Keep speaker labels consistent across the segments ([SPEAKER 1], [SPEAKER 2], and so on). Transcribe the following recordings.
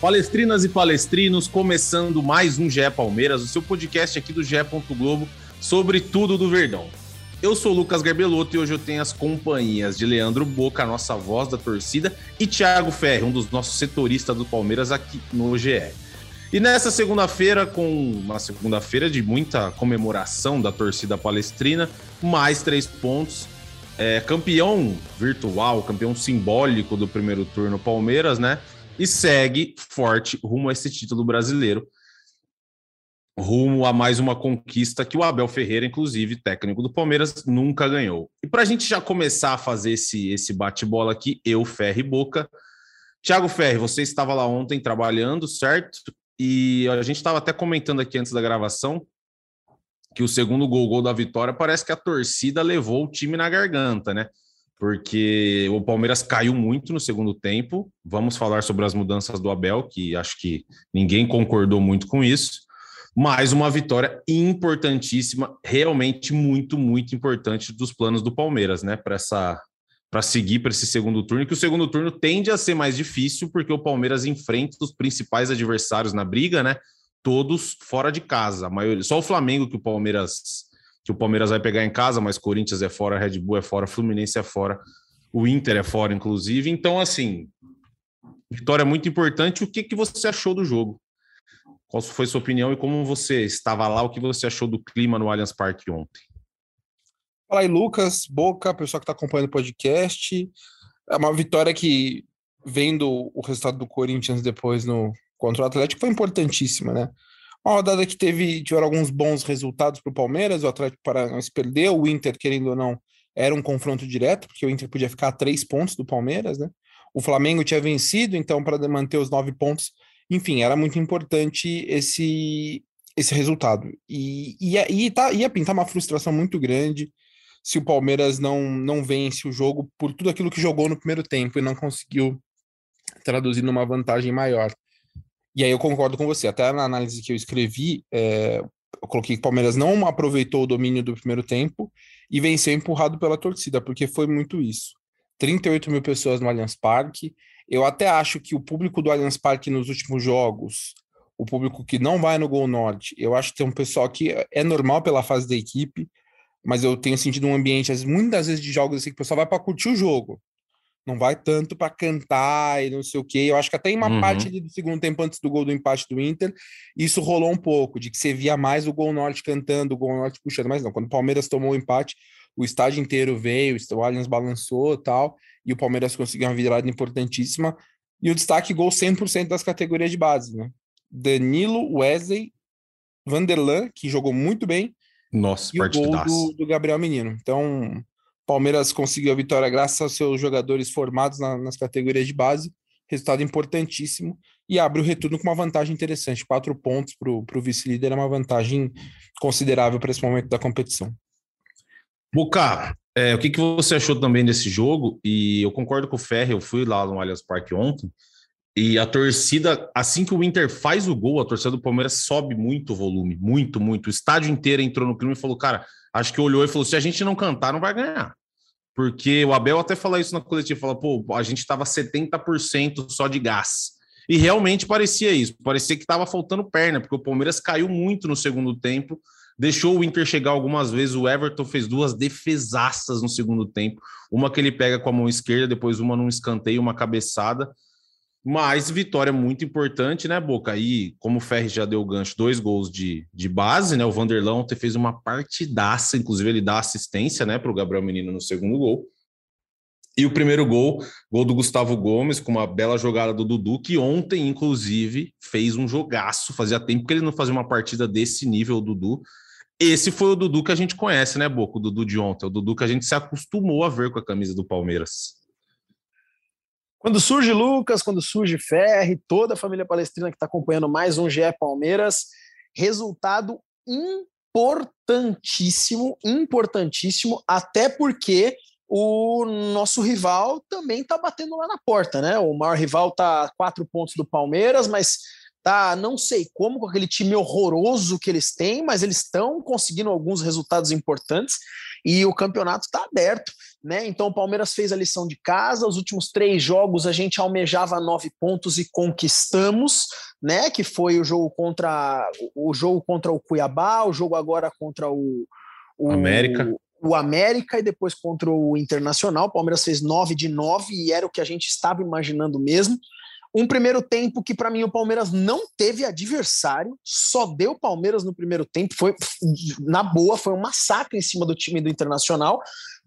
[SPEAKER 1] Palestrinas e palestrinos, começando mais um GE Palmeiras, o seu podcast aqui do GE. Globo sobre tudo do Verdão. Eu sou Lucas Garbelotto e hoje eu tenho as companhias de Leandro Boca, a nossa voz da torcida, e Thiago Ferri, um dos nossos setoristas do Palmeiras aqui no GE. E nessa segunda-feira, com uma segunda-feira de muita comemoração da torcida palestrina, mais três pontos. É, campeão virtual, campeão simbólico do primeiro turno Palmeiras, né? E segue forte rumo a esse título brasileiro rumo a mais uma conquista que o Abel Ferreira, inclusive técnico do Palmeiras, nunca ganhou. E para a gente já começar a fazer esse, esse bate-bola aqui, eu, Ferri Boca. Thiago Ferri, você estava lá ontem trabalhando, certo? E a gente estava até comentando aqui antes da gravação que o segundo gol, gol da vitória, parece que a torcida levou o time na garganta, né? Porque o Palmeiras caiu muito no segundo tempo. Vamos falar sobre as mudanças do Abel, que acho que ninguém concordou muito com isso mais uma vitória importantíssima, realmente muito, muito importante dos planos do Palmeiras, né? Para essa para seguir para esse segundo turno, que o segundo turno tende a ser mais difícil, porque o Palmeiras enfrenta os principais adversários na briga, né? Todos fora de casa. A maioria, só o Flamengo que o Palmeiras que o Palmeiras vai pegar em casa, mas Corinthians é fora, Red Bull é fora, Fluminense é fora, o Inter é fora, inclusive. Então, assim, vitória muito importante. O que, que você achou do jogo? Qual foi sua opinião e como você estava lá? O que você achou do clima no Allianz Parque ontem?
[SPEAKER 2] Fala aí, Lucas, Boca, pessoal que está acompanhando o podcast. É uma vitória que, vendo o resultado do Corinthians depois no contra o Atlético, foi importantíssima, né? Uma rodada que teve tiveram alguns bons resultados para o Palmeiras, o Atlético Paranaense perdeu, o Inter, querendo ou não, era um confronto direto, porque o Inter podia ficar a três pontos do Palmeiras, né? O Flamengo tinha vencido, então, para manter os nove pontos, enfim, era muito importante esse, esse resultado. E ia, ia, tá, ia pintar uma frustração muito grande se o Palmeiras não, não vence o jogo por tudo aquilo que jogou no primeiro tempo e não conseguiu traduzir numa vantagem maior. E aí eu concordo com você, até na análise que eu escrevi, é, eu coloquei que o Palmeiras não aproveitou o domínio do primeiro tempo e venceu empurrado pela torcida, porque foi muito isso. 38 mil pessoas no Allianz Parque, eu até acho que o público do Allianz Parque nos últimos jogos, o público que não vai no Gol Norte, eu acho que tem um pessoal que é normal pela fase da equipe, mas eu tenho sentido um ambiente, muitas vezes de jogos assim, que o pessoal vai para curtir o jogo. Não vai tanto para cantar e não sei o quê. Eu acho que até em uma uhum. parte do segundo tempo, antes do gol do empate do Inter, isso rolou um pouco, de que você via mais o Gol Norte cantando, o Gol Norte puxando. Mas não, quando o Palmeiras tomou o empate, o estádio inteiro veio, o Allianz balançou tal e o Palmeiras conseguiu uma virada importantíssima. E o destaque gol 100% das categorias de base, né? Danilo, Wesley, Vanderlan, que jogou muito bem.
[SPEAKER 1] Nossa,
[SPEAKER 2] e o gol do, do, Gabriel Menino. Então, Palmeiras conseguiu a vitória graças aos seus jogadores formados na, nas categorias de base. Resultado importantíssimo. E abre o retorno com uma vantagem interessante. Quatro pontos para o vice-líder é uma vantagem considerável para esse momento da competição.
[SPEAKER 1] Buca, é, o que, que você achou também desse jogo? E eu concordo com o Ferre, eu fui lá no Allianz Parque ontem, e a torcida, assim que o Inter faz o gol, a torcida do Palmeiras sobe muito o volume, muito, muito. O estádio inteiro entrou no clima e falou, cara, acho que olhou e falou: se a gente não cantar, não vai ganhar. Porque o Abel até falou isso na coletiva, falou, pô, a gente estava 70% só de gás. E realmente parecia isso, parecia que estava faltando perna, porque o Palmeiras caiu muito no segundo tempo deixou o Inter chegar algumas vezes. O Everton fez duas defesaças no segundo tempo. Uma que ele pega com a mão esquerda, depois uma num escanteio, uma cabeçada. Mas vitória muito importante, né, Boca? Aí, como o Ferri já deu gancho, dois gols de, de base, né? O Vanderlão fez uma partidaça, inclusive ele dá assistência, né, para o Gabriel Menino no segundo gol. E o primeiro gol, gol do Gustavo Gomes, com uma bela jogada do Dudu, que ontem, inclusive, fez um jogaço. Fazia tempo que ele não fazia uma partida desse nível, o Dudu. Esse foi o Dudu que a gente conhece, né, Boco? O Dudu de ontem. O Dudu que a gente se acostumou a ver com a camisa do Palmeiras.
[SPEAKER 3] Quando surge Lucas, quando surge Ferri, toda a família palestrina que está acompanhando mais um GE Palmeiras, resultado importantíssimo, importantíssimo, até porque o nosso rival também está batendo lá na porta, né? O maior rival está a quatro pontos do Palmeiras, mas tá não sei como com aquele time horroroso que eles têm, mas eles estão conseguindo alguns resultados importantes e o campeonato está aberto, né? Então o Palmeiras fez a lição de casa. Os últimos três jogos a gente almejava nove pontos e conquistamos, né? Que foi o jogo contra o jogo contra o Cuiabá, o jogo agora contra o, o
[SPEAKER 1] América
[SPEAKER 3] o América e depois contra o Internacional. O Palmeiras fez 9 de 9 e era o que a gente estava imaginando mesmo. Um primeiro tempo que, para mim, o Palmeiras não teve adversário, só deu Palmeiras no primeiro tempo. Foi, na boa, foi um massacre em cima do time do Internacional.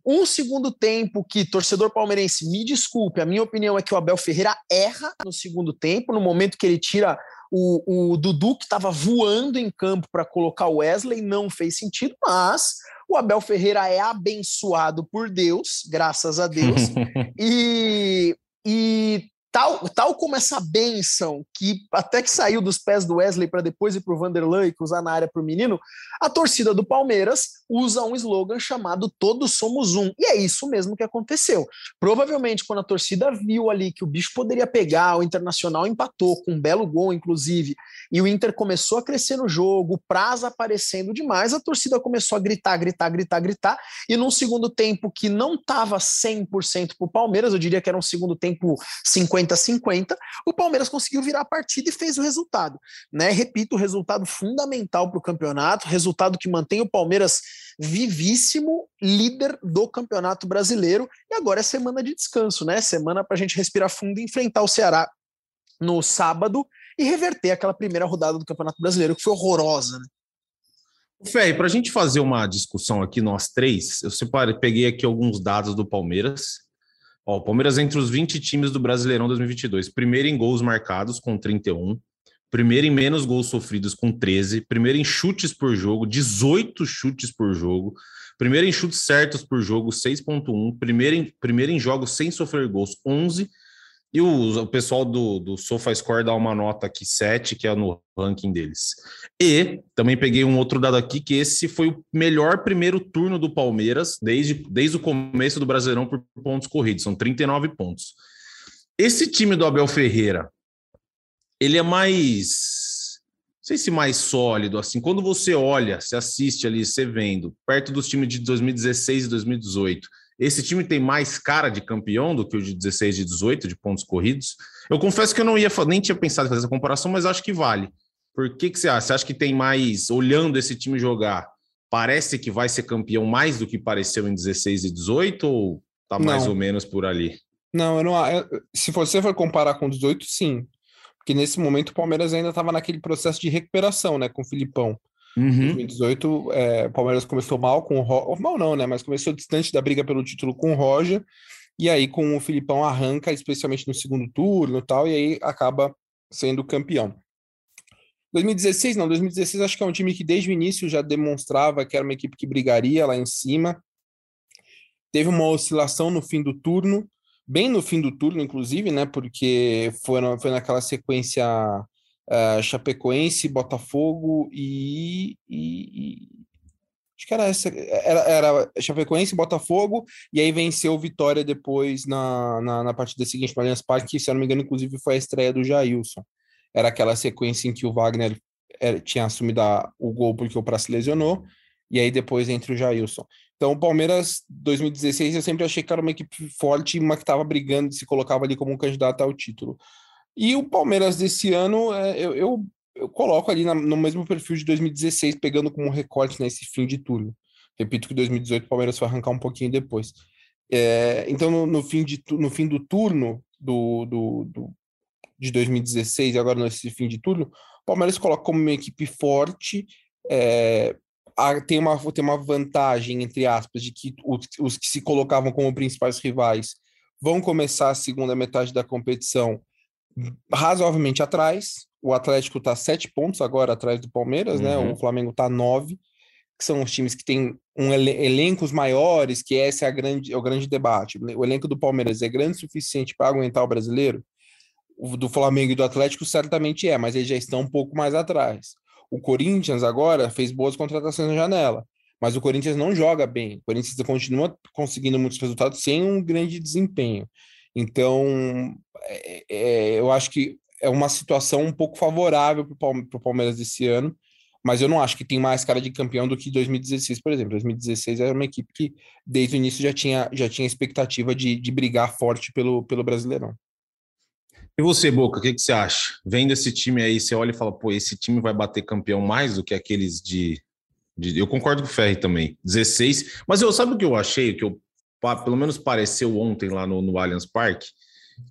[SPEAKER 3] Um segundo tempo que, torcedor palmeirense, me desculpe, a minha opinião é que o Abel Ferreira erra no segundo tempo, no momento que ele tira o, o Dudu, que estava voando em campo para colocar o Wesley, não fez sentido, mas o Abel Ferreira é abençoado por Deus, graças a Deus, e, e Tal, tal como essa benção que até que saiu dos pés do Wesley para depois ir para o Vanderlei que usar na área para o menino, a torcida do Palmeiras usa um slogan chamado Todos Somos Um. E é isso mesmo que aconteceu. Provavelmente, quando a torcida viu ali que o bicho poderia pegar, o Internacional empatou com um belo gol, inclusive, e o Inter começou a crescer no jogo, o prazo aparecendo demais, a torcida começou a gritar, gritar, gritar, gritar. E num segundo tempo que não estava 100% para o Palmeiras, eu diria que era um segundo tempo 50 50-50, o Palmeiras conseguiu virar a partida e fez o resultado. Né? Repito, resultado fundamental para o campeonato, resultado que mantém o Palmeiras vivíssimo, líder do Campeonato Brasileiro. E agora é semana de descanso, né? Semana para a gente respirar fundo e enfrentar o Ceará no sábado e reverter aquela primeira rodada do Campeonato Brasileiro, que foi horrorosa. Né?
[SPEAKER 1] Ferri, para a gente fazer uma discussão aqui, nós três, eu separei, peguei aqui alguns dados do Palmeiras Ó, o Palmeiras entre os 20 times do Brasileirão 2022. Primeiro em gols marcados, com 31. Primeiro em menos gols sofridos, com 13. Primeiro em chutes por jogo, 18 chutes por jogo. Primeiro em chutes certos por jogo, 6.1. Primeiro em, primeiro em jogos sem sofrer gols, 11. E o, o pessoal do, do SofaScore dá uma nota aqui, 7, que é no ranking deles. E também peguei um outro dado aqui, que esse foi o melhor primeiro turno do Palmeiras desde, desde o começo do Brasileirão por pontos corridos, são 39 pontos. Esse time do Abel Ferreira, ele é mais, não sei se mais sólido, assim, quando você olha, você assiste ali, você vendo, perto dos times de 2016 e 2018, esse time tem mais cara de campeão do que o de 16 e 18 de pontos corridos. Eu confesso que eu não ia nem tinha pensado em fazer essa comparação, mas acho que vale. Por que, que você acha? Você acha que tem mais, olhando esse time jogar, parece que vai ser campeão mais do que pareceu em 16 e 18 ou tá mais não. ou menos por ali?
[SPEAKER 2] Não, eu não. Eu, se você for comparar com 18, sim. Porque nesse momento o Palmeiras ainda estava naquele processo de recuperação, né, com o Filipão. Uhum. 2018, é, o Palmeiras começou mal com o Roger. Mal não, né? Mas começou distante da briga pelo título com o Roger. E aí, com o Filipão, arranca, especialmente no segundo turno e tal, e aí acaba sendo campeão. 2016, não, 2016 acho que é um time que desde o início já demonstrava que era uma equipe que brigaria lá em cima. Teve uma oscilação no fim do turno, bem no fim do turno, inclusive, né? Porque foi, foi naquela sequência uh, Chapecoense, Botafogo e, e, e, acho que era essa, era, era Chapecoense, Botafogo, e aí venceu Vitória depois na, na, na partida seguinte no Allianz Parque, que se eu não me engano, inclusive foi a estreia do Jailson. Era aquela sequência em que o Wagner era, tinha assumido a, o gol porque o Praça lesionou, e aí depois entre o Jailson. Então, o Palmeiras 2016 eu sempre achei que era uma equipe forte, uma que estava brigando, se colocava ali como um candidato ao título. E o Palmeiras desse ano, é, eu, eu, eu coloco ali na, no mesmo perfil de 2016, pegando como recorte nesse fim de turno. Repito que 2018 o Palmeiras foi arrancar um pouquinho depois. É, então, no, no, fim de, no fim do turno do, do, do, de 2016 e agora nesse fim de turno, o Palmeiras coloca como uma equipe forte, é, tem, uma, tem uma vantagem, entre aspas, de que os, os que se colocavam como principais rivais vão começar a segunda metade da competição razoavelmente atrás. O Atlético está sete pontos agora atrás do Palmeiras, uhum. né? O. Flamengo está nove. que são os times que têm um elen elencos maiores, que esse é, a grande, é o grande debate. O elenco do Palmeiras é grande o suficiente para aguentar o brasileiro? O do Flamengo e do Atlético certamente é, mas eles já estão um pouco mais atrás. O Corinthians agora fez boas contratações na janela, mas o Corinthians não joga bem. O Corinthians continua conseguindo muitos resultados sem um grande desempenho. Então, é, é, eu acho que é uma situação um pouco favorável para o Palmeiras desse ano, mas eu não acho que tem mais cara de campeão do que 2016, por exemplo. 2016 era uma equipe que, desde o início, já tinha, já tinha expectativa de, de brigar forte pelo, pelo Brasileirão.
[SPEAKER 1] E você, Boca, o que, que você acha? Vendo esse time aí, você olha e fala, pô, esse time vai bater campeão mais do que aqueles de. de... Eu concordo com o Ferri também, 16. Mas eu sabe o que eu achei, que eu, pelo menos pareceu ontem lá no, no Allianz Parque?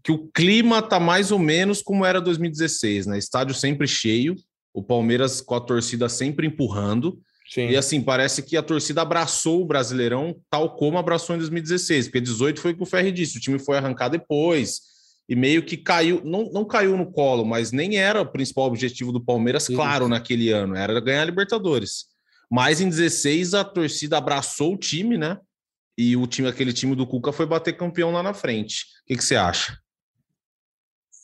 [SPEAKER 1] Que o clima tá mais ou menos como era 2016, né? Estádio sempre cheio, o Palmeiras com a torcida sempre empurrando. Sim. E assim, parece que a torcida abraçou o Brasileirão tal como abraçou em 2016, porque 18 foi o que o Ferri disse, o time foi arrancar depois e meio que caiu, não, não caiu no colo, mas nem era o principal objetivo do Palmeiras, Sim. claro, naquele ano, era ganhar a Libertadores. Mas em 16 a torcida abraçou o time, né? E o time, aquele time do Cuca foi bater campeão lá na frente. O que, que você acha?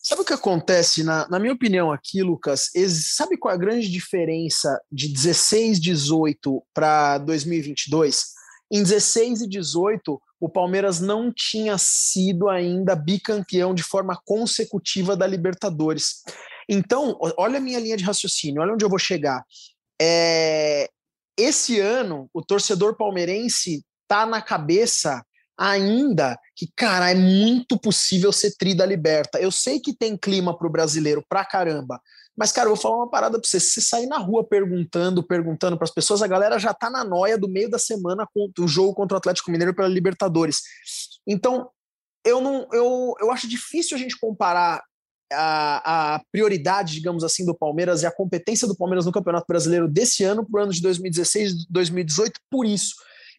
[SPEAKER 3] Sabe o que acontece, na, na minha opinião aqui, Lucas? sabe qual é a grande diferença de 16, 18 para 2022? Em 16 e 18, o Palmeiras não tinha sido ainda bicampeão de forma consecutiva da Libertadores. Então, olha a minha linha de raciocínio, olha onde eu vou chegar. É, esse ano, o torcedor palmeirense tá na cabeça ainda que, cara, é muito possível ser tri da Liberta. Eu sei que tem clima para o brasileiro pra caramba, mas, cara, eu vou falar uma parada para você. Se você sair na rua perguntando, perguntando para as pessoas, a galera já tá na noia do meio da semana com o jogo contra o Atlético Mineiro pela Libertadores. Então, eu não, eu, eu acho difícil a gente comparar a, a, prioridade, digamos assim, do Palmeiras e a competência do Palmeiras no Campeonato Brasileiro desse ano para o ano de 2016 2018 por isso.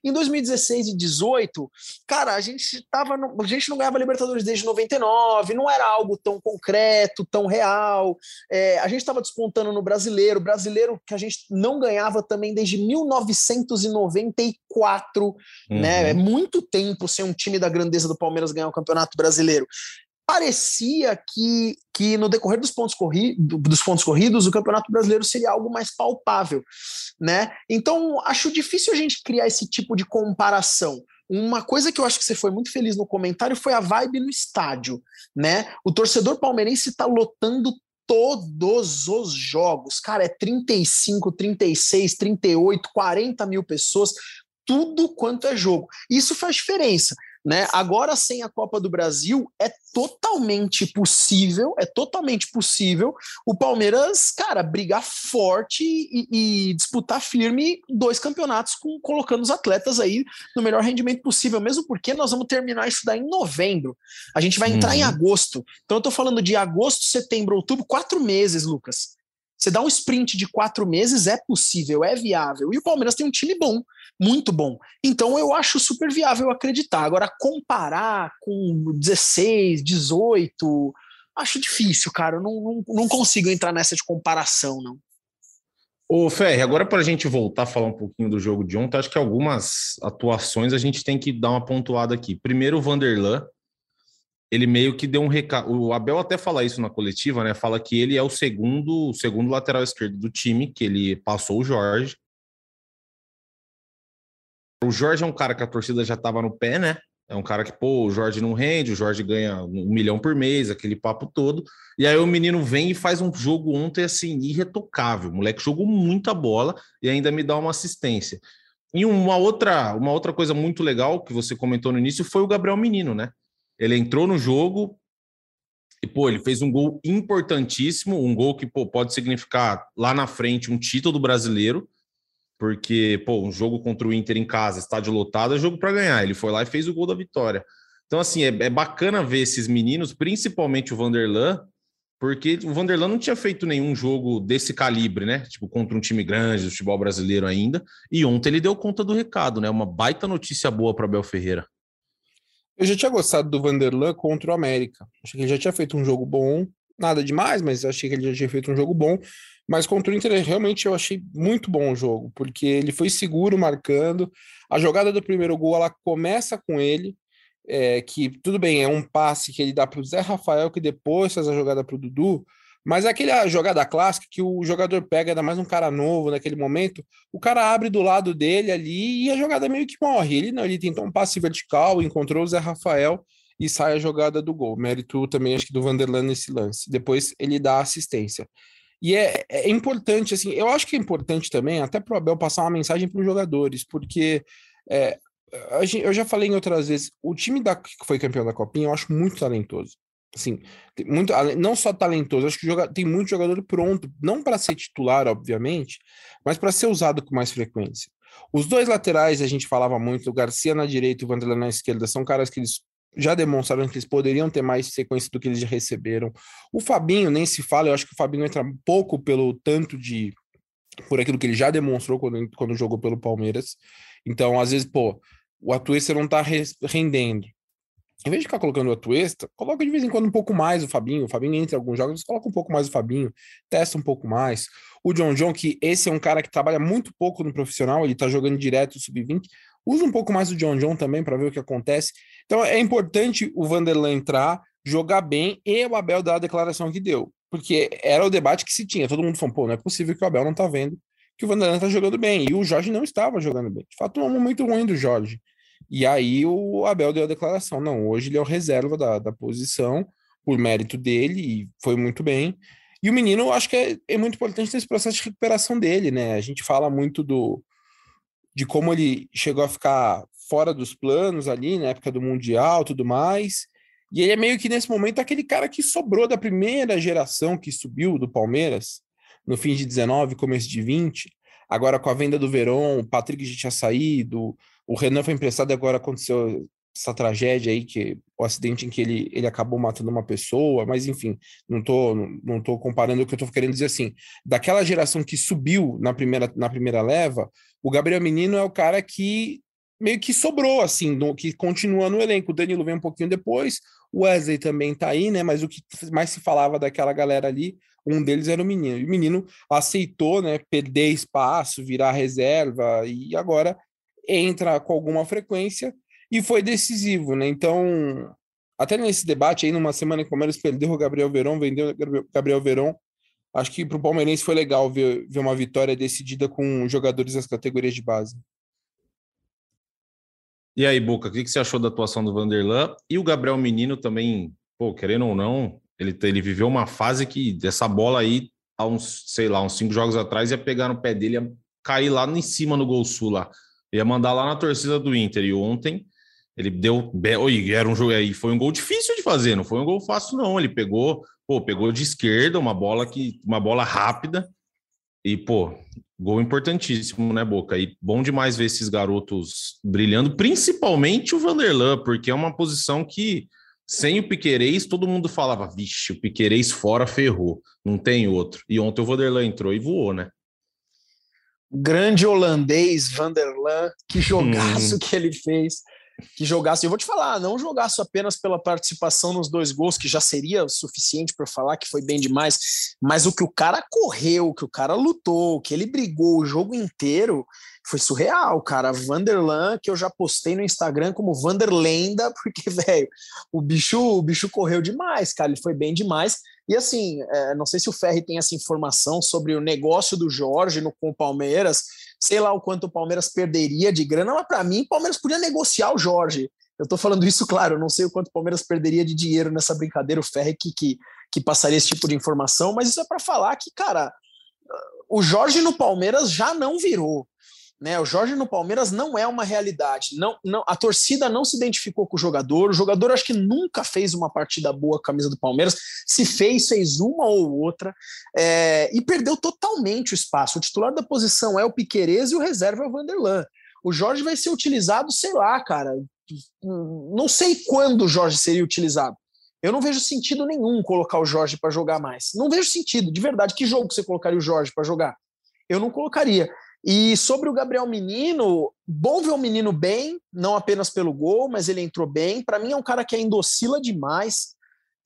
[SPEAKER 3] Em 2016 e 2018, cara, a gente tava no, a gente não ganhava Libertadores desde 99, não era algo tão concreto, tão real. É, a gente estava despontando no brasileiro, brasileiro que a gente não ganhava também desde 1994, uhum. né? É muito tempo sem um time da grandeza do Palmeiras ganhar o Campeonato Brasileiro parecia que, que no decorrer dos pontos, corri, dos pontos corridos o Campeonato Brasileiro seria algo mais palpável, né? Então acho difícil a gente criar esse tipo de comparação. Uma coisa que eu acho que você foi muito feliz no comentário foi a vibe no estádio, né? O torcedor palmeirense está lotando todos os jogos. Cara, é 35, 36, 38, 40 mil pessoas, tudo quanto é jogo. Isso faz diferença. Né? Agora, sem a Copa do Brasil, é totalmente possível, é totalmente possível o Palmeiras, cara, brigar forte e, e disputar firme dois campeonatos, com, colocando os atletas aí no melhor rendimento possível, mesmo porque nós vamos terminar isso daí em novembro. A gente vai entrar uhum. em agosto. Então, eu tô falando de agosto, setembro, outubro, quatro meses, Lucas. Você dá um sprint de quatro meses, é possível, é viável. E o Palmeiras tem um time bom, muito bom. Então eu acho super viável acreditar. Agora, comparar com 16, 18, acho difícil, cara. Eu não, não, não consigo entrar nessa de comparação, não.
[SPEAKER 1] Ô, Ferre, agora para a gente voltar a falar um pouquinho do jogo de ontem, acho que algumas atuações a gente tem que dar uma pontuada aqui. Primeiro, o Vanderlan, ele meio que deu um recado. O Abel até fala isso na coletiva, né? Fala que ele é o segundo, o segundo lateral esquerdo do time, que ele passou o Jorge. O Jorge é um cara que a torcida já estava no pé, né? É um cara que, pô, o Jorge não rende, o Jorge ganha um milhão por mês, aquele papo todo. E aí o menino vem e faz um jogo ontem, assim, irretocável. O moleque jogou muita bola e ainda me dá uma assistência. E uma outra, uma outra coisa muito legal que você comentou no início foi o Gabriel Menino, né? Ele entrou no jogo e, pô, ele fez um gol importantíssimo, um gol que pô, pode significar lá na frente um título brasileiro, porque, pô, um jogo contra o Inter em casa, estádio lotado, é jogo para ganhar. Ele foi lá e fez o gol da vitória. Então, assim, é, é bacana ver esses meninos, principalmente o Vanderlan, porque o Vanderlan não tinha feito nenhum jogo desse calibre, né? Tipo, contra um time grande do futebol brasileiro ainda. E ontem ele deu conta do recado, né? Uma baita notícia boa para Abel Ferreira.
[SPEAKER 2] Eu já tinha gostado do Vanderlan contra o América. Achei que ele já tinha feito um jogo bom, nada demais, mas achei que ele já tinha feito um jogo bom. Mas contra o Inter, realmente eu achei muito bom o jogo, porque ele foi seguro marcando. A jogada do primeiro gol, ela começa com ele, é, que tudo bem, é um passe que ele dá para o Zé Rafael, que depois faz a jogada para o Dudu, mas é aquela jogada clássica que o jogador pega, ainda mais um cara novo naquele momento, o cara abre do lado dele ali e a jogada meio que morre. Ele não, ele tentou um passe vertical, encontrou o Zé Rafael e sai a jogada do gol. Mérito também, acho que do Vanderlan nesse lance. Depois ele dá assistência. E é, é importante, assim, eu acho que é importante também, até para o Abel passar uma mensagem para os jogadores, porque é, eu já falei em outras vezes, o time da, que foi campeão da Copinha eu acho muito talentoso. Assim, muito, não só talentoso, acho que joga, tem muito jogador pronto, não para ser titular, obviamente, mas para ser usado com mais frequência. Os dois laterais, a gente falava muito, o Garcia na direita e o Vanderlei na esquerda, são caras que eles já demonstraram que eles poderiam ter mais sequência do que eles já receberam. O Fabinho nem se fala, eu acho que o Fabinho entra pouco pelo tanto de por aquilo que ele já demonstrou quando, quando jogou pelo Palmeiras. Então, às vezes, pô, o Atuesta não tá rendendo. Em vez de ficar colocando o Atuesta, coloca de vez em quando um pouco mais o Fabinho. O Fabinho entra em alguns jogos, coloca um pouco mais o Fabinho, testa um pouco mais. O John John, que esse é um cara que trabalha muito pouco no profissional, ele tá jogando direto o sub-20, usa um pouco mais o John John também para ver o que acontece. Então é importante o Vanderlan entrar, jogar bem e o Abel dar a declaração que deu. Porque era o debate que se tinha. Todo mundo falou, pô, não é possível que o Abel não tá vendo que o Vanderlan tá jogando bem. E o Jorge não estava jogando bem. De fato, um momento ruim do Jorge. E aí o Abel deu a declaração: não, hoje ele é o reserva da, da posição, por mérito dele, e foi muito bem. E o menino, acho que é, é muito importante nesse processo de recuperação dele, né? A gente fala muito do de como ele chegou a ficar fora dos planos ali na época do Mundial tudo mais. E ele é meio que nesse momento aquele cara que sobrou da primeira geração que subiu do Palmeiras, no fim de 19, começo de 20. Agora com a venda do Verón, o Patrick já tinha saído, o Renan foi emprestado e agora aconteceu essa tragédia aí, que o acidente em que ele, ele acabou matando uma pessoa, mas enfim, não tô, não, não tô comparando o que eu tô querendo dizer assim. Daquela geração que subiu na primeira, na primeira leva, o Gabriel Menino é o cara que meio que sobrou, assim, no, que continua no elenco. O Danilo vem um pouquinho depois, o Wesley também tá aí, né? Mas o que mais se falava daquela galera ali, um deles era o menino. E o menino aceitou, né, perder espaço, virar reserva, e agora entra com alguma frequência e foi decisivo, né? Então, até nesse debate aí, numa semana que o Palmeiras perdeu o Gabriel Verón, vendeu o Gabriel Verón, acho que para o palmeirense foi legal ver, ver uma vitória decidida com jogadores das categorias de base.
[SPEAKER 1] E aí, Boca, o que, você achou da atuação do Vanderlan? E o Gabriel Menino também, pô, querendo ou não, ele, ele viveu uma fase que essa bola aí, há uns, sei lá, uns cinco jogos atrás, ia pegar no pé dele, ia cair lá em cima no Gol Sul lá. Ia mandar lá na torcida do Inter. E ontem ele deu. Oi, era um jogo aí. Foi um gol difícil de fazer, não foi um gol fácil, não. Ele pegou, pô, pegou de esquerda, uma bola que. Uma bola rápida. E, pô, gol importantíssimo, né, Boca? E bom demais ver esses garotos brilhando, principalmente o Vanderlan, porque é uma posição que, sem o Piquerez, todo mundo falava, vixe, o Piquerez fora ferrou, não tem outro. E ontem o Vanderlan entrou e voou, né?
[SPEAKER 3] Grande holandês Vanderlan, que jogaço hum. que ele fez. Que jogasse, eu vou te falar, não jogasse apenas pela participação nos dois gols, que já seria o suficiente para falar que foi bem demais, mas o que o cara correu, o que o cara lutou, o que ele brigou o jogo inteiro, foi surreal, cara. Vanderlan, que eu já postei no Instagram como Vanderlenda, porque, velho, o bicho, o bicho correu demais, cara. Ele foi bem demais. E assim, é, não sei se o Ferri tem essa informação sobre o negócio do Jorge no, com o Palmeiras, sei lá o quanto o Palmeiras perderia de grana, mas para mim o Palmeiras podia negociar o Jorge. Eu estou falando isso, claro, não sei o quanto o Palmeiras perderia de dinheiro nessa brincadeira, o Ferri que, que, que passaria esse tipo de informação, mas isso é para falar que, cara, o Jorge no Palmeiras já não virou. Né, o Jorge no Palmeiras não é uma realidade. Não, não, a torcida não se identificou com o jogador. O jogador acho que nunca fez uma partida boa com a camisa do Palmeiras. Se fez, fez uma ou outra é, e perdeu totalmente o espaço. O titular da posição é o Piquerez e o reserva é o Vanderlan. O Jorge vai ser utilizado, sei lá, cara. Não sei quando o Jorge seria utilizado. Eu não vejo sentido nenhum colocar o Jorge para jogar mais. Não vejo sentido, de verdade. Que jogo você colocaria o Jorge para jogar? Eu não colocaria. E sobre o Gabriel Menino, bom ver o menino bem, não apenas pelo gol, mas ele entrou bem. Para mim é um cara que ainda oscila demais.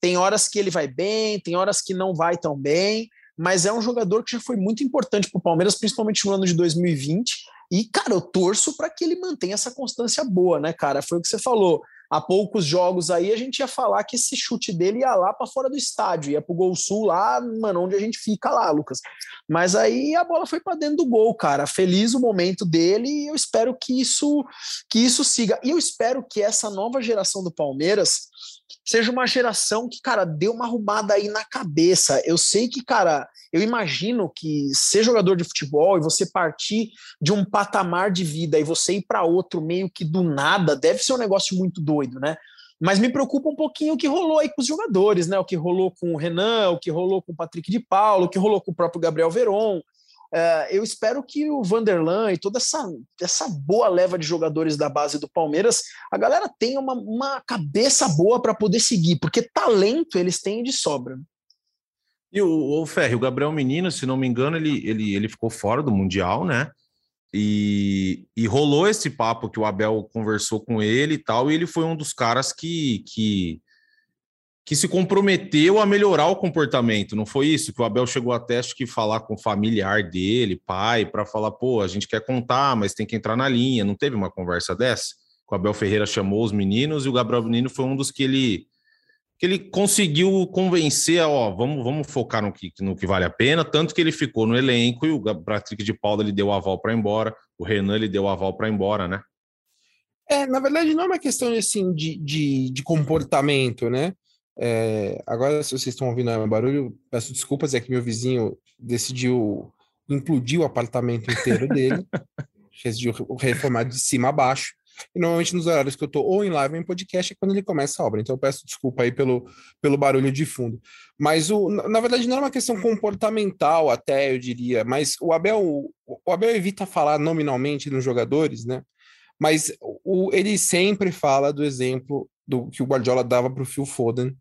[SPEAKER 3] Tem horas que ele vai bem, tem horas que não vai tão bem, mas é um jogador que já foi muito importante para o Palmeiras, principalmente no ano de 2020. E, cara, eu torço para que ele mantenha essa constância boa, né, cara? Foi o que você falou há poucos jogos aí, a gente ia falar que esse chute dele ia lá para fora do estádio, ia pro Gol Sul lá, mano, onde a gente fica lá, Lucas. Mas aí a bola foi para dentro do gol, cara. Feliz o momento dele e eu espero que isso que isso siga. E eu espero que essa nova geração do Palmeiras seja uma geração que, cara, deu uma arrumada aí na cabeça. Eu sei que, cara, eu imagino que ser jogador de futebol e você partir de um patamar de vida e você ir para outro meio que do nada, deve ser um negócio muito doido, né? Mas me preocupa um pouquinho o que rolou aí com os jogadores, né? O que rolou com o Renan, o que rolou com o Patrick de Paulo, o que rolou com o próprio Gabriel Veron. Uh, eu espero que o Vanderlan e toda essa, essa boa leva de jogadores da base do Palmeiras, a galera tenha uma, uma cabeça boa para poder seguir, porque talento eles têm de sobra.
[SPEAKER 1] E o, o Ferri, o Gabriel Menino, se não me engano, ele, ele, ele ficou fora do Mundial, né? E, e rolou esse papo que o Abel conversou com ele e tal, e ele foi um dos caras que, que que se comprometeu a melhorar o comportamento, não foi isso? Que o Abel chegou até acho que falar com o familiar dele, pai, para falar, pô, a gente quer contar, mas tem que entrar na linha. Não teve uma conversa dessa? O Abel Ferreira chamou os meninos e o Gabriel Menino foi um dos que ele que ele conseguiu convencer, ó, vamos, vamos focar no que, no que vale a pena, tanto que ele ficou no elenco e o Patrick de Paula ele deu aval para ir embora, o Renan ele deu aval para ir embora, né?
[SPEAKER 2] É, na verdade não é uma questão assim de, de, de comportamento, né? É, agora, se vocês estão ouvindo o barulho, peço desculpas, é que meu vizinho decidiu implodir o apartamento inteiro dele, decidiu reformar de cima a baixo. E normalmente nos horários que eu estou ou em live ou em podcast é quando ele começa a obra. Então eu peço desculpa aí pelo, pelo barulho de fundo. Mas o, na verdade não é uma questão comportamental, até eu diria. Mas o Abel, o Abel evita falar nominalmente nos jogadores, né? Mas o, ele sempre fala do exemplo do que o Guardiola dava para o Phil Foden,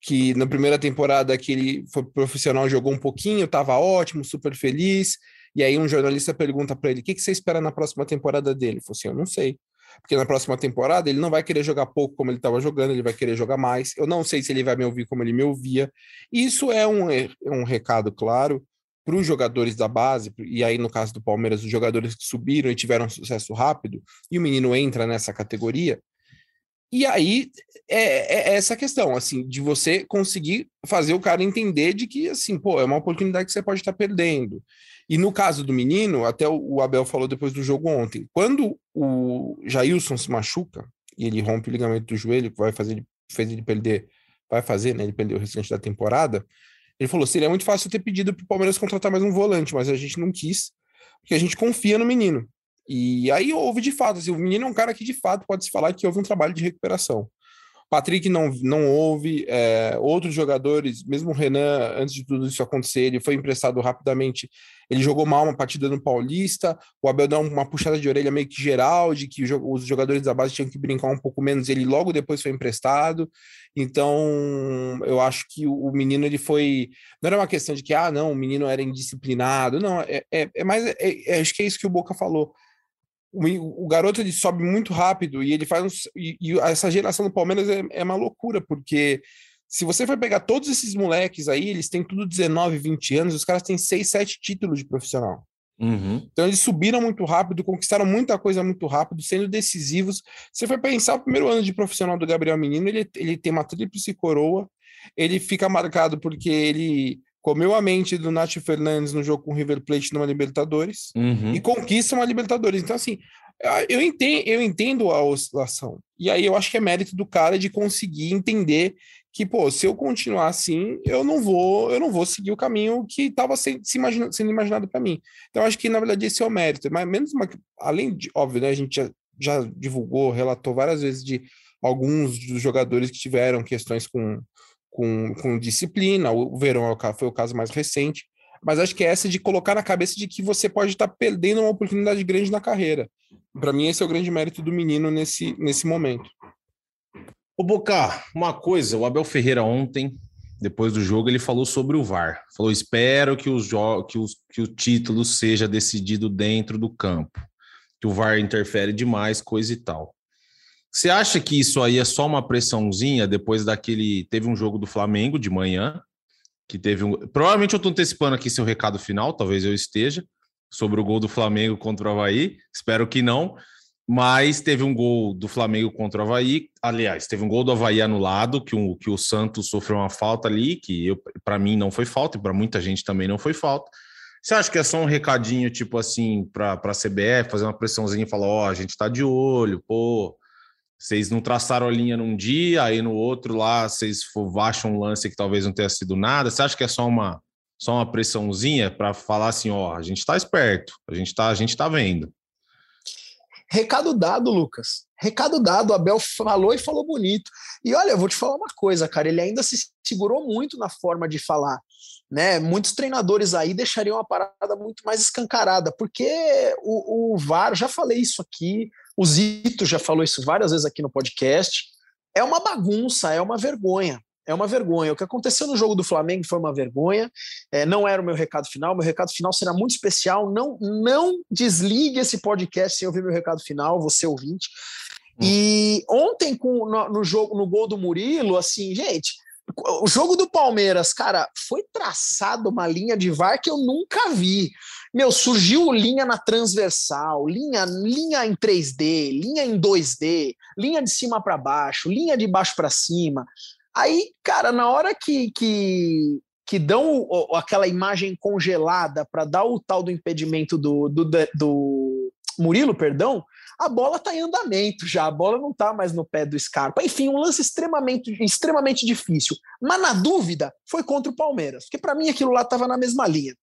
[SPEAKER 2] que na primeira temporada que ele foi profissional, jogou um pouquinho, estava ótimo, super feliz, e aí um jornalista pergunta para ele, o que, que você espera na próxima temporada dele? Ele falou assim, eu não sei, porque na próxima temporada ele não vai querer jogar pouco como ele estava jogando, ele vai querer jogar mais, eu não sei se ele vai me ouvir como ele me ouvia, isso é um, é um recado claro para os jogadores da base, e aí no caso do Palmeiras, os jogadores que subiram e tiveram sucesso rápido, e o menino entra nessa categoria, e aí é, é, essa questão, assim, de você conseguir fazer o cara entender de que, assim, pô, é uma oportunidade que você pode estar perdendo. E no caso do menino, até o Abel falou depois do jogo ontem, quando o Jailson se machuca e ele rompe o ligamento do joelho, que vai fazer ele, fez ele perder, vai fazer, né? Ele perdeu o restante da temporada. Ele falou: seria muito fácil ter pedido para o Palmeiras contratar mais um volante, mas a gente não quis, porque a gente confia no menino. E aí houve de fato, assim, o menino é um cara que de fato pode se falar que houve um trabalho de recuperação. Patrick não, não houve, é, outros jogadores, mesmo o Renan, antes de tudo isso acontecer, ele foi emprestado rapidamente, ele jogou mal uma partida no Paulista, o Abel deu uma puxada de orelha meio que geral, de que os jogadores da base tinham que brincar um pouco menos, ele logo depois foi emprestado, então eu acho que o menino ele foi, não era uma questão de que, ah não, o menino era indisciplinado, não, é, é, é mais, é, é, acho que é isso que o Boca falou, o, o, garoto ele sobe muito rápido e ele faz um, e, e, essa geração do Palmeiras é, é, uma loucura porque se você for pegar todos esses moleques aí eles têm tudo 19, 20 anos os caras têm 6, 7 títulos de profissional uhum. então eles subiram muito rápido conquistaram muita coisa muito rápido sendo decisivos se você for pensar o primeiro ano de profissional do Gabriel Menino ele, ele tem uma tríplice coroa ele fica marcado porque ele comeu a mente do Nath Fernandes no jogo com o River Plate numa Libertadores uhum. e conquista uma Libertadores. Então, assim, eu entendo, eu entendo a oscilação. E aí eu acho que é mérito do cara de conseguir entender que, pô, se eu continuar assim, eu não vou, eu não vou seguir o caminho que estava sendo, se imagina, sendo imaginado para mim. Então, acho que, na verdade, esse é o mérito. Mas menos uma, além de, óbvio, né, a gente já, já divulgou, relatou várias vezes de alguns dos jogadores que tiveram questões com com, com disciplina. O Verão é foi o caso mais recente. Mas acho que é essa de colocar na cabeça de que você pode estar perdendo uma oportunidade grande na carreira. Para mim, esse é o grande mérito do menino nesse, nesse momento.
[SPEAKER 1] Ô, Boca, uma coisa, o Abel Ferreira ontem, depois do jogo, ele falou sobre o VAR. Falou: espero que, os que, os, que o título seja decidido dentro do campo, que o VAR interfere demais, coisa e tal. Você acha que isso aí é só uma pressãozinha depois daquele. Teve um jogo do Flamengo de manhã, que teve um. Provavelmente eu estou antecipando aqui seu recado final, talvez eu esteja, sobre o gol do Flamengo contra o Havaí. Espero que não. Mas teve um gol do Flamengo contra o Havaí. Aliás, teve um gol do Havaí anulado, que o, que o Santos sofreu uma falta ali, que para mim não foi falta, e para muita gente também não foi falta. Você acha que é só um recadinho, tipo assim, para a CBF, fazer uma pressãozinha e falar: ó, oh, a gente está de olho, pô, vocês não traçaram a linha num dia, aí no outro lá vocês acham um lance que talvez não tenha sido nada. Você acha que é só uma, só uma pressãozinha para falar assim, ó, a gente está esperto, a gente está, a gente tá vendo.
[SPEAKER 3] Recado dado, Lucas. Recado dado. Abel falou e falou bonito. E olha, eu vou te falar uma coisa, cara. Ele ainda se segurou muito na forma de falar. Né? Muitos treinadores aí deixariam a parada muito mais escancarada, porque o, o VAR, já falei isso aqui, o Zito já falou isso várias vezes aqui no podcast. É uma bagunça, é uma vergonha. É uma vergonha. O que aconteceu no jogo do Flamengo foi uma vergonha. É, não era o meu recado final. Meu recado final será muito especial. Não, não desligue esse podcast sem ouvir meu recado final, você ouvinte. Hum. E ontem, com, no, no, jogo, no gol do Murilo, assim, gente, o jogo do Palmeiras, cara, foi traçado uma linha de VAR que eu nunca vi. Meu, surgiu linha na transversal, linha, linha em 3D, linha em 2D, linha de cima para baixo, linha de baixo para cima. Aí, cara, na hora que, que, que dão aquela imagem congelada para dar o tal do impedimento do, do, do Murilo, perdão, a bola está em andamento já, a bola não está mais no pé do Scarpa. Enfim, um lance extremamente, extremamente difícil. Mas na dúvida, foi contra o Palmeiras, porque para mim aquilo lá estava na mesma linha.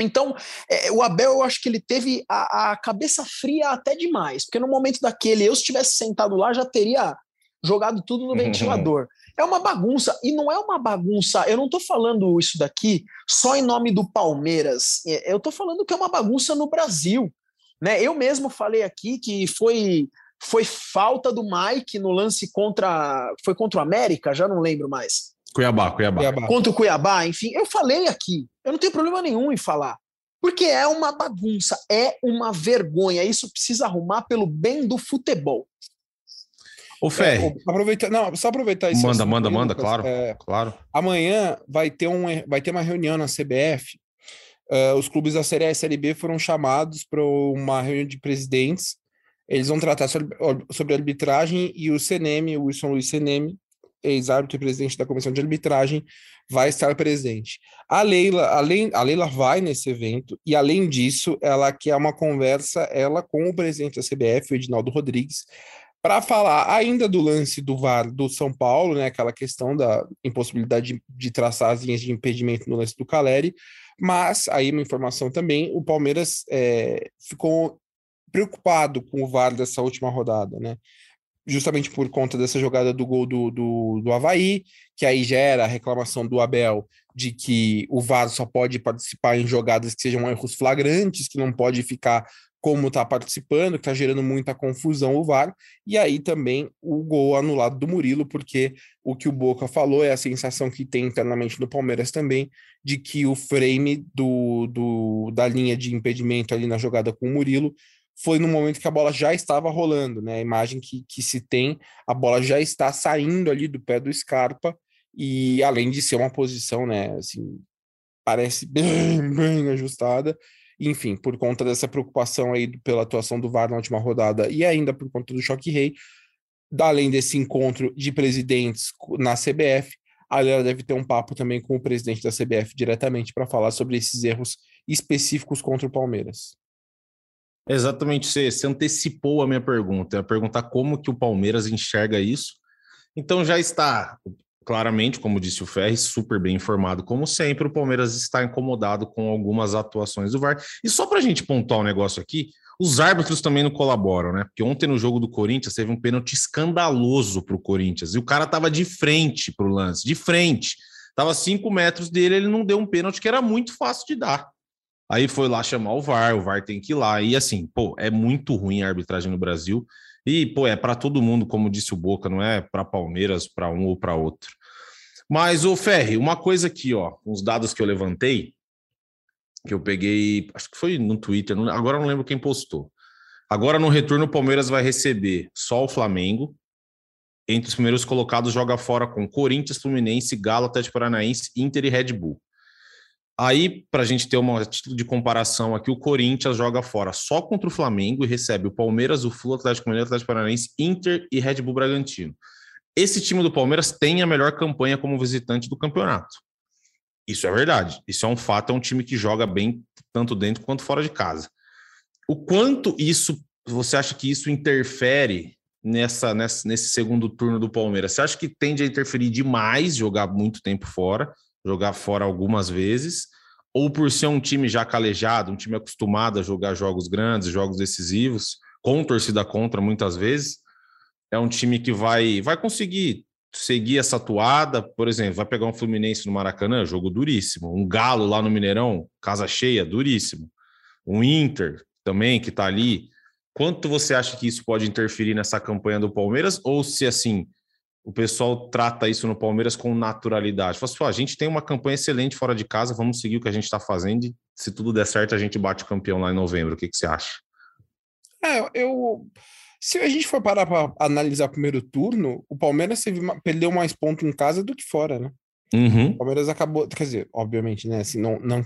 [SPEAKER 3] Então, é, o Abel, eu acho que ele teve a, a, cabeça fria até demais, porque no momento daquele, eu se tivesse sentado lá, já teria jogado tudo no ventilador. É uma bagunça, e não é uma bagunça, eu não estou falando isso daqui só em nome do Palmeiras, é, eu estou falando que é uma bagunça no Brasil. Né? Eu mesmo falei aqui que foi foi falta do Mike no lance contra. Foi contra o América? Já não lembro mais.
[SPEAKER 1] Cuiabá, Cuiabá.
[SPEAKER 3] Cuiabá. Contra o Cuiabá, enfim, eu falei aqui. Eu não tenho problema nenhum em falar. Porque é uma bagunça, é uma vergonha. Isso precisa arrumar pelo bem do futebol.
[SPEAKER 1] O Ferri. É,
[SPEAKER 2] aproveitar, não, só aproveitar isso.
[SPEAKER 1] Manda, manda, manda, claro, é, claro.
[SPEAKER 2] Amanhã vai ter, um, vai ter uma reunião na CBF. Uh, os clubes da Série A e Série B foram chamados para uma reunião de presidentes. Eles vão tratar sobre, sobre arbitragem e o CNM, o Wilson Luiz CNM, ex-árbitro e presidente da comissão de arbitragem, vai estar presente. A Leila, além, a Leila vai nesse evento, e além disso, ela quer uma conversa, ela com o presidente da CBF, o Edinaldo Rodrigues, para falar ainda do lance do VAR do São Paulo, né, aquela questão da impossibilidade de, de traçar as linhas de impedimento no lance do Caleri, mas aí uma informação também, o Palmeiras é, ficou preocupado com o VAR dessa última rodada, né? Justamente por conta dessa jogada do gol do, do, do Havaí, que aí gera a reclamação do Abel de que o VAR só pode participar em jogadas que sejam erros flagrantes, que não pode ficar como está participando, que está gerando muita confusão o VAR, e aí também o gol anulado do Murilo, porque o que o Boca falou é a sensação que tem internamente no Palmeiras também, de que o frame do, do, da linha de impedimento ali na jogada com o Murilo foi no momento que a bola já estava rolando, né? A imagem que, que se tem, a bola já está saindo ali do pé do Scarpa, e além de ser uma posição, né, assim, parece bem, bem ajustada, enfim, por conta dessa preocupação aí pela atuação do VAR na última rodada e ainda por conta do choque rei, além desse encontro de presidentes na CBF, a Leila deve ter um papo também com o presidente da CBF diretamente para falar sobre esses erros específicos contra o Palmeiras.
[SPEAKER 1] Exatamente, você, você antecipou a minha pergunta. Eu ia perguntar como que o Palmeiras enxerga isso. Então já está claramente, como disse o Ferri, super bem informado, como sempre. O Palmeiras está incomodado com algumas atuações do VAR. E só para a gente pontuar um negócio aqui, os árbitros também não colaboram, né? Porque ontem no jogo do Corinthians teve um pênalti escandaloso para o Corinthians e o cara estava de frente para o lance, de frente. Tava cinco metros dele, ele não deu um pênalti que era muito fácil de dar. Aí foi lá chamar o VAR, o VAR tem que ir lá. E assim, pô, é muito ruim a arbitragem no Brasil. E, pô, é para todo mundo, como disse o Boca, não é para Palmeiras, para um ou para outro. Mas, o Ferri, uma coisa aqui, ó, uns dados que eu levantei, que eu peguei, acho que foi no Twitter, agora não lembro quem postou. Agora no retorno, o Palmeiras vai receber só o Flamengo, entre os primeiros colocados joga fora com Corinthians, Fluminense, Galo, Atlético Paranaense, Inter e Red Bull. Aí, para a gente ter uma título de comparação aqui, o Corinthians joga fora só contra o Flamengo e recebe o Palmeiras, o Flu, Atlético Mineiro, Atlético Paranaense, Inter e Red Bull Bragantino. Esse time do Palmeiras tem a melhor campanha como visitante do campeonato. Isso é verdade. Isso é um fato. É um time que joga bem tanto dentro quanto fora de casa. O quanto isso você acha que isso interfere nessa, nessa nesse segundo turno do Palmeiras? Você acha que tende a interferir demais jogar muito tempo fora, jogar fora algumas vezes? Ou por ser um time já calejado, um time acostumado a jogar jogos grandes, jogos decisivos, com torcida contra muitas vezes, é um time que vai, vai conseguir seguir essa toada, por exemplo, vai pegar um Fluminense no Maracanã, jogo duríssimo. Um Galo lá no Mineirão, casa cheia, duríssimo. Um Inter também, que tá ali. Quanto você acha que isso pode interferir nessa campanha do Palmeiras? Ou se, assim, o pessoal trata isso no Palmeiras com naturalidade? Fala assim, a gente tem uma campanha excelente fora de casa, vamos seguir o que a gente está fazendo e se tudo der certo, a gente bate o campeão lá em novembro. O que, que você acha?
[SPEAKER 2] É, eu se a gente for parar para analisar o primeiro turno, o Palmeiras perdeu mais pontos em casa do que fora, né?
[SPEAKER 1] Uhum.
[SPEAKER 2] O Palmeiras acabou, quer dizer, obviamente, né? Assim, não, não,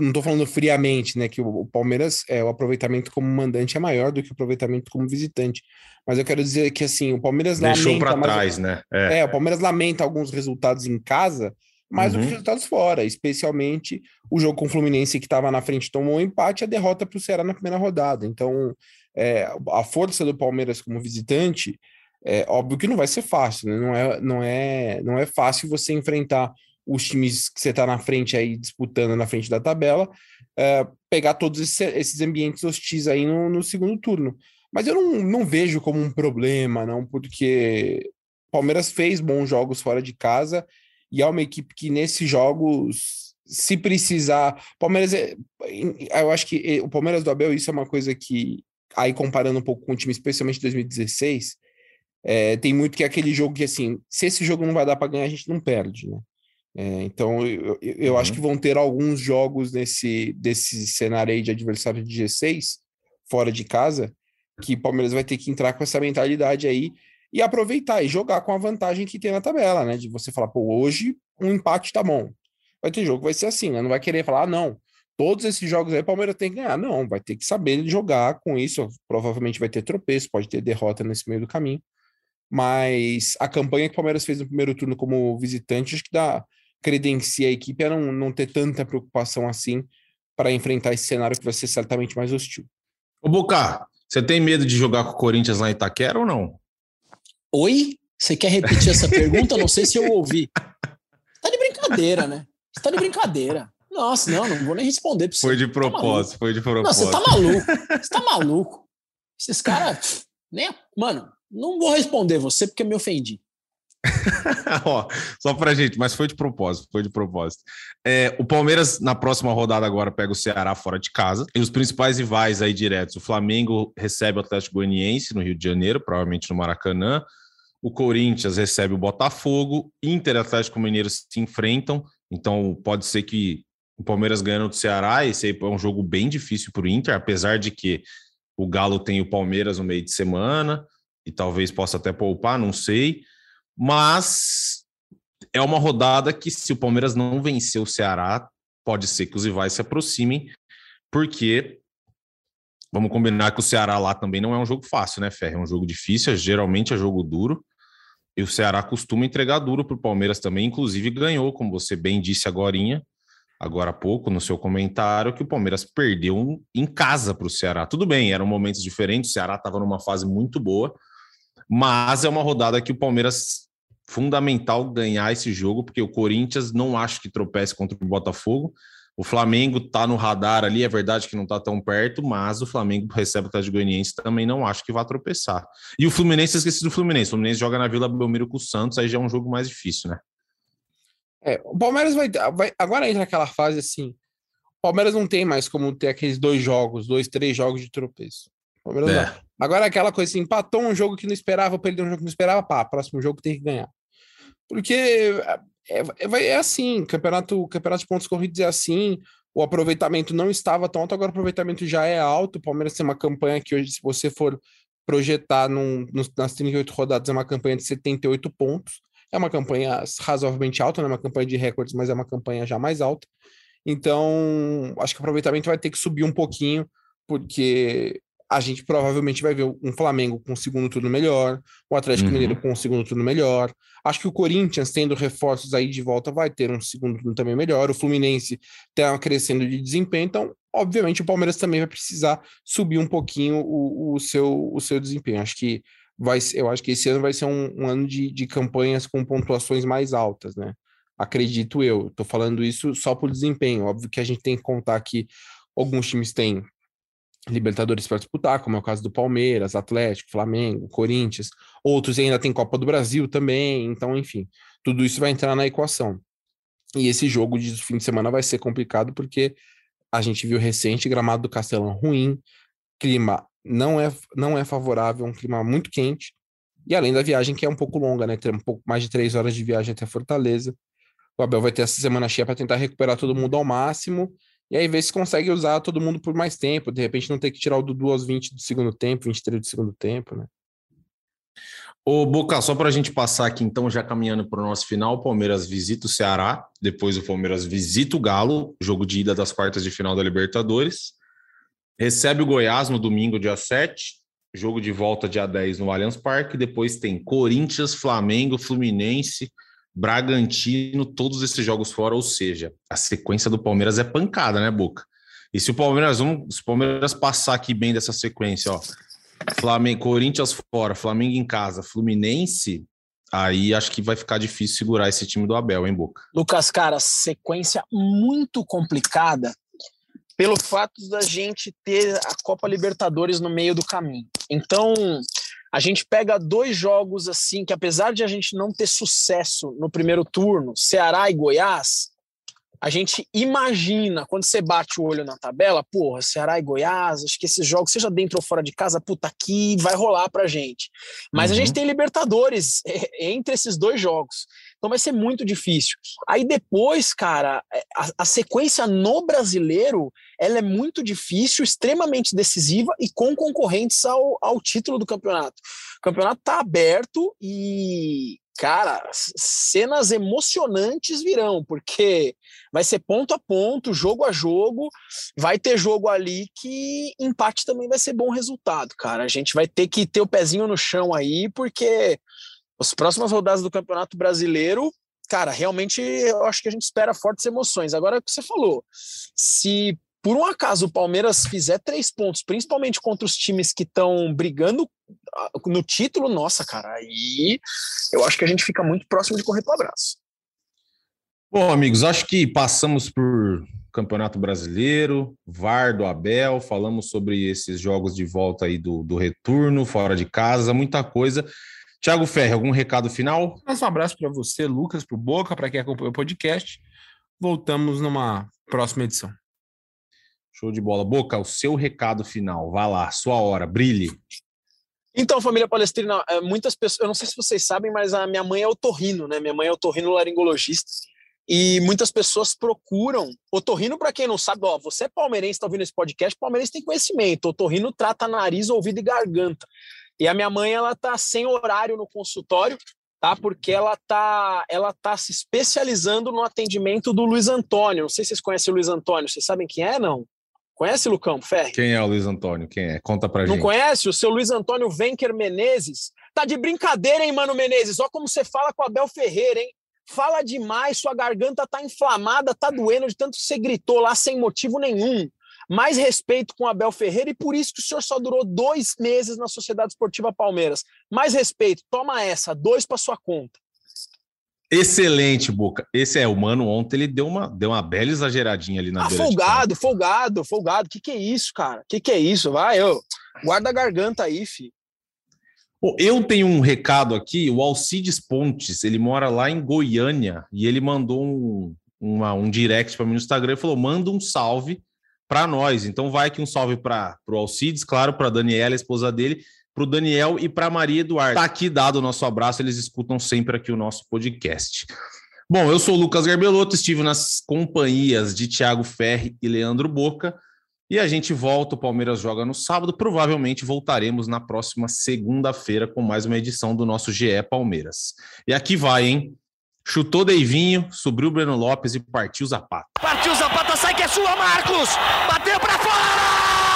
[SPEAKER 2] não tô falando friamente, né? Que o, o Palmeiras, é, o aproveitamento como mandante é maior do que o aproveitamento como visitante. Mas eu quero dizer que, assim, o Palmeiras
[SPEAKER 1] Deixou para trás, né?
[SPEAKER 2] É. é. o Palmeiras lamenta alguns resultados em casa, mais uhum. do que uhum. resultados fora, especialmente o jogo com o Fluminense que estava na frente tomou um empate, a derrota para o Ceará na primeira rodada. Então, é, a força do Palmeiras como visitante, é óbvio que não vai ser fácil, né? Não é, não é, não é fácil você enfrentar os times que você está na frente aí disputando na frente da tabela, é, pegar todos esses, esses, ambientes hostis aí no, no, segundo turno. Mas eu não, não vejo como um problema, não, porque Palmeiras fez bons jogos fora de casa e é uma equipe que nesses jogos, se precisar, Palmeiras, é, eu acho que o Palmeiras do Abel isso é uma coisa que aí comparando um pouco com o time, especialmente 2016, é, tem muito que é aquele jogo que, assim, se esse jogo não vai dar para ganhar, a gente não perde, né? É, então, eu, eu uhum. acho que vão ter alguns jogos nesse desse cenário aí de adversário de G6, fora de casa, que o Palmeiras vai ter que entrar com essa mentalidade aí e aproveitar e jogar com a vantagem que tem na tabela, né? De você falar, pô, hoje um empate tá bom. Vai ter jogo que vai ser assim, né? Não vai querer falar, ah, não, todos esses jogos aí o Palmeiras tem que ganhar. Não, vai ter que saber jogar com isso. Provavelmente vai ter tropeço, pode ter derrota nesse meio do caminho. Mas a campanha que o Palmeiras fez no primeiro turno como visitante, acho que dá credencia a equipe a não, não ter tanta preocupação assim para enfrentar esse cenário que vai ser certamente mais hostil.
[SPEAKER 1] Ô, Boca, você tem medo de jogar com o Corinthians lá em Itaquera ou não?
[SPEAKER 3] Oi? Você quer repetir essa pergunta? Não sei se eu ouvi. Tá de brincadeira, né? Você tá de brincadeira. Nossa, não, não vou nem responder pra você.
[SPEAKER 1] Foi de tá propósito, tá foi de propósito. Não,
[SPEAKER 3] você tá maluco. Você tá maluco. Esses caras. Nem, mano, não vou responder você porque me ofendi.
[SPEAKER 1] Ó, só pra gente, mas foi de propósito, foi de propósito. É, o Palmeiras, na próxima rodada, agora pega o Ceará fora de casa. E os principais rivais aí diretos: o Flamengo recebe o Atlético Goianiense no Rio de Janeiro, provavelmente no Maracanã. O Corinthians recebe o Botafogo. Inter e Atlético Mineiro se enfrentam. Então pode ser que o Palmeiras ganhando do Ceará, esse aí é um jogo bem difícil para o Inter, apesar de que o Galo tem o Palmeiras no meio de semana e talvez possa até poupar, não sei. Mas é uma rodada que, se o Palmeiras não vencer o Ceará, pode ser que os rivais se aproximem, porque vamos combinar que o Ceará lá também não é um jogo fácil, né, Ferre? É um jogo difícil, geralmente é jogo duro. E o Ceará costuma entregar duro para o Palmeiras também, inclusive ganhou, como você bem disse agora, agora há pouco no seu comentário que o Palmeiras perdeu em casa para o Ceará. Tudo bem, eram momentos diferentes, o Ceará estava numa fase muito boa, mas é uma rodada que o Palmeiras fundamental ganhar esse jogo, porque o Corinthians não acho que tropece contra o Botafogo. O Flamengo está no radar ali, é verdade que não está tão perto, mas o Flamengo recebe o Atlético Goianiense também não acho que vai tropeçar. E o Fluminense, esqueci do Fluminense. O Fluminense joga na Vila Belmiro com o Santos, aí já é um jogo mais difícil, né?
[SPEAKER 2] É, o Palmeiras vai, vai. Agora entra naquela fase assim. O Palmeiras não tem mais como ter aqueles dois jogos, dois, três jogos de tropeço. É. Agora é aquela coisa assim, empatou um jogo que não esperava, perdeu um jogo que não esperava, pá, próximo jogo tem que ganhar. Porque é, é, é assim, campeonato, campeonato de pontos corridos é assim, o aproveitamento não estava tão alto, agora o aproveitamento já é alto. O Palmeiras tem uma campanha que hoje, se você for projetar num, nas 38 rodadas é uma campanha de 78 pontos. É uma campanha razoavelmente alta, não é uma campanha de recordes, mas é uma campanha já mais alta. Então, acho que o aproveitamento vai ter que subir um pouquinho, porque a gente provavelmente vai ver um Flamengo com um segundo turno melhor, o Atlético uhum. Mineiro com um segundo turno melhor. Acho que o Corinthians, tendo reforços aí de volta, vai ter um segundo turno também melhor. O Fluminense está crescendo de desempenho, então, obviamente, o Palmeiras também vai precisar subir um pouquinho o, o, seu, o seu desempenho. Acho que vai, eu acho que esse ano vai ser um, um ano de, de campanhas com pontuações mais altas, né? Acredito eu. Estou falando isso só por desempenho. Óbvio que a gente tem que contar que alguns times têm Libertadores para disputar, como é o caso do Palmeiras, Atlético, Flamengo, Corinthians. Outros ainda tem Copa do Brasil também. Então, enfim, tudo isso vai entrar na equação. E esse jogo de fim de semana vai ser complicado porque a gente viu recente gramado do Castelão ruim, clima não é, não é favorável, um clima muito quente. E além da viagem, que é um pouco longa, né? Tem um pouco mais de três horas de viagem até Fortaleza. O Abel vai ter essa semana cheia para tentar recuperar todo mundo ao máximo e aí ver se consegue usar todo mundo por mais tempo. De repente não ter que tirar o Dudu aos 20 do segundo tempo, 23 do segundo tempo, né?
[SPEAKER 1] Ô, Boca, só para a gente passar aqui, então, já caminhando para o nosso final, o Palmeiras visita o Ceará, depois o Palmeiras visita o Galo, jogo de ida das quartas de final da Libertadores, recebe o Goiás no domingo, dia 7, jogo de volta dia 10 no Allianz Parque, depois tem Corinthians, Flamengo, Fluminense, Bragantino, todos esses jogos fora, ou seja, a sequência do Palmeiras é pancada, né, Boca? E se o Palmeiras, vamos, se o Palmeiras passar aqui bem dessa sequência, ó, Flamengo, Corinthians fora, Flamengo em casa, Fluminense, aí acho que vai ficar difícil segurar esse time do Abel, hein, Boca?
[SPEAKER 3] Lucas, cara, sequência muito complicada pelo fato da gente ter a Copa Libertadores no meio do caminho. Então, a gente pega dois jogos assim que, apesar de a gente não ter sucesso no primeiro turno, Ceará e Goiás, a gente imagina, quando você bate o olho na tabela, porra, Ceará e Goiás, acho que esses jogos, seja dentro ou fora de casa, puta, aqui vai rolar pra gente. Mas uhum. a gente tem Libertadores entre esses dois jogos. Então vai ser muito difícil. Aí depois, cara, é, a, a, sequência no brasileiro ela é muito difícil, extremamente decisiva e com concorrentes ao, ao título do campeonato. O campeonato tá aberto e, cara, cenas emocionantes virão, porque vai ser ponto a ponto, jogo a jogo, vai ter jogo ali que empate também vai ser bom resultado, cara. A gente vai ter que ter o pezinho no chão aí, porque as próximas rodadas do Campeonato Brasileiro, cara, realmente eu acho que a gente espera fortes emoções. Agora, é o que você falou, se por um acaso o Palmeiras fizer três pontos, principalmente contra os times que estão brigando ah, no título, nossa, cara, aí eu acho que a gente fica muito próximo de correr para o abraço.
[SPEAKER 1] Bom, amigos, acho que passamos por Campeonato Brasileiro, VAR do Abel, falamos sobre esses jogos de volta aí do, do retorno, fora de casa, muita coisa. Tiago Ferre, algum recado final?
[SPEAKER 2] Um abraço para você, Lucas, para o Boca, para quem acompanha o podcast. Voltamos numa próxima edição.
[SPEAKER 1] Show de bola. Boca, o seu recado final. Vá lá, sua hora, brilhe.
[SPEAKER 3] Então, família palestrina, é, muitas pessoas, eu não sei se vocês sabem, mas a minha mãe é otorrino, né? Minha mãe é otorrino laringologista. E muitas pessoas procuram. Otorrino, para quem não sabe, ó, você é palmeirense, está ouvindo esse podcast, palmeirense tem conhecimento. Otorrino trata nariz, ouvido e garganta. E a minha mãe, ela tá sem horário no consultório, tá? Porque ela tá, ela tá se especializando no atendimento do Luiz Antônio. Não sei se vocês conhecem o Luiz Antônio. Vocês sabem quem é, não? Conhece, Lucão Ferre?
[SPEAKER 1] Quem é o Luiz Antônio? Quem é? Conta pra
[SPEAKER 3] não
[SPEAKER 1] gente.
[SPEAKER 3] Não conhece? O seu Luiz Antônio Venker Menezes? Tá de brincadeira, hein, Mano Menezes? Olha como você fala com a Abel Ferreira, hein? Fala demais, sua garganta tá inflamada, tá doendo de tanto que você gritou lá sem motivo nenhum mais respeito com Abel Ferreira e por isso que o senhor só durou dois meses na Sociedade Esportiva Palmeiras. Mais respeito, toma essa, dois para sua conta.
[SPEAKER 1] Excelente, Boca. Esse é o mano. Ontem ele deu uma, deu uma bela exageradinha ali na
[SPEAKER 3] ah, folgado, folgado, folgado. Que que é isso, cara? Que que é isso? Vai, eu guarda a garganta aí, fi.
[SPEAKER 1] Eu tenho um recado aqui. O Alcides Pontes, ele mora lá em Goiânia e ele mandou um, uma, um direct para mim no Instagram e falou: manda um salve para nós. Então vai aqui um salve para o Alcides, claro, para Daniela, a esposa dele, para o Daniel e para Maria Eduardo. Está aqui dado o nosso abraço, eles escutam sempre aqui o nosso podcast. Bom, eu sou o Lucas Garbelotto, estive nas companhias de Tiago Ferri e Leandro Boca. E a gente volta, o Palmeiras joga no sábado. Provavelmente voltaremos na próxima segunda-feira com mais uma edição do nosso GE Palmeiras. E aqui vai, hein? Chutou Deivinho, subiu o Breno Lopes e partiu Zapata.
[SPEAKER 4] Partiu Zapata, sai que é sua, Marcos! Bateu pra fora!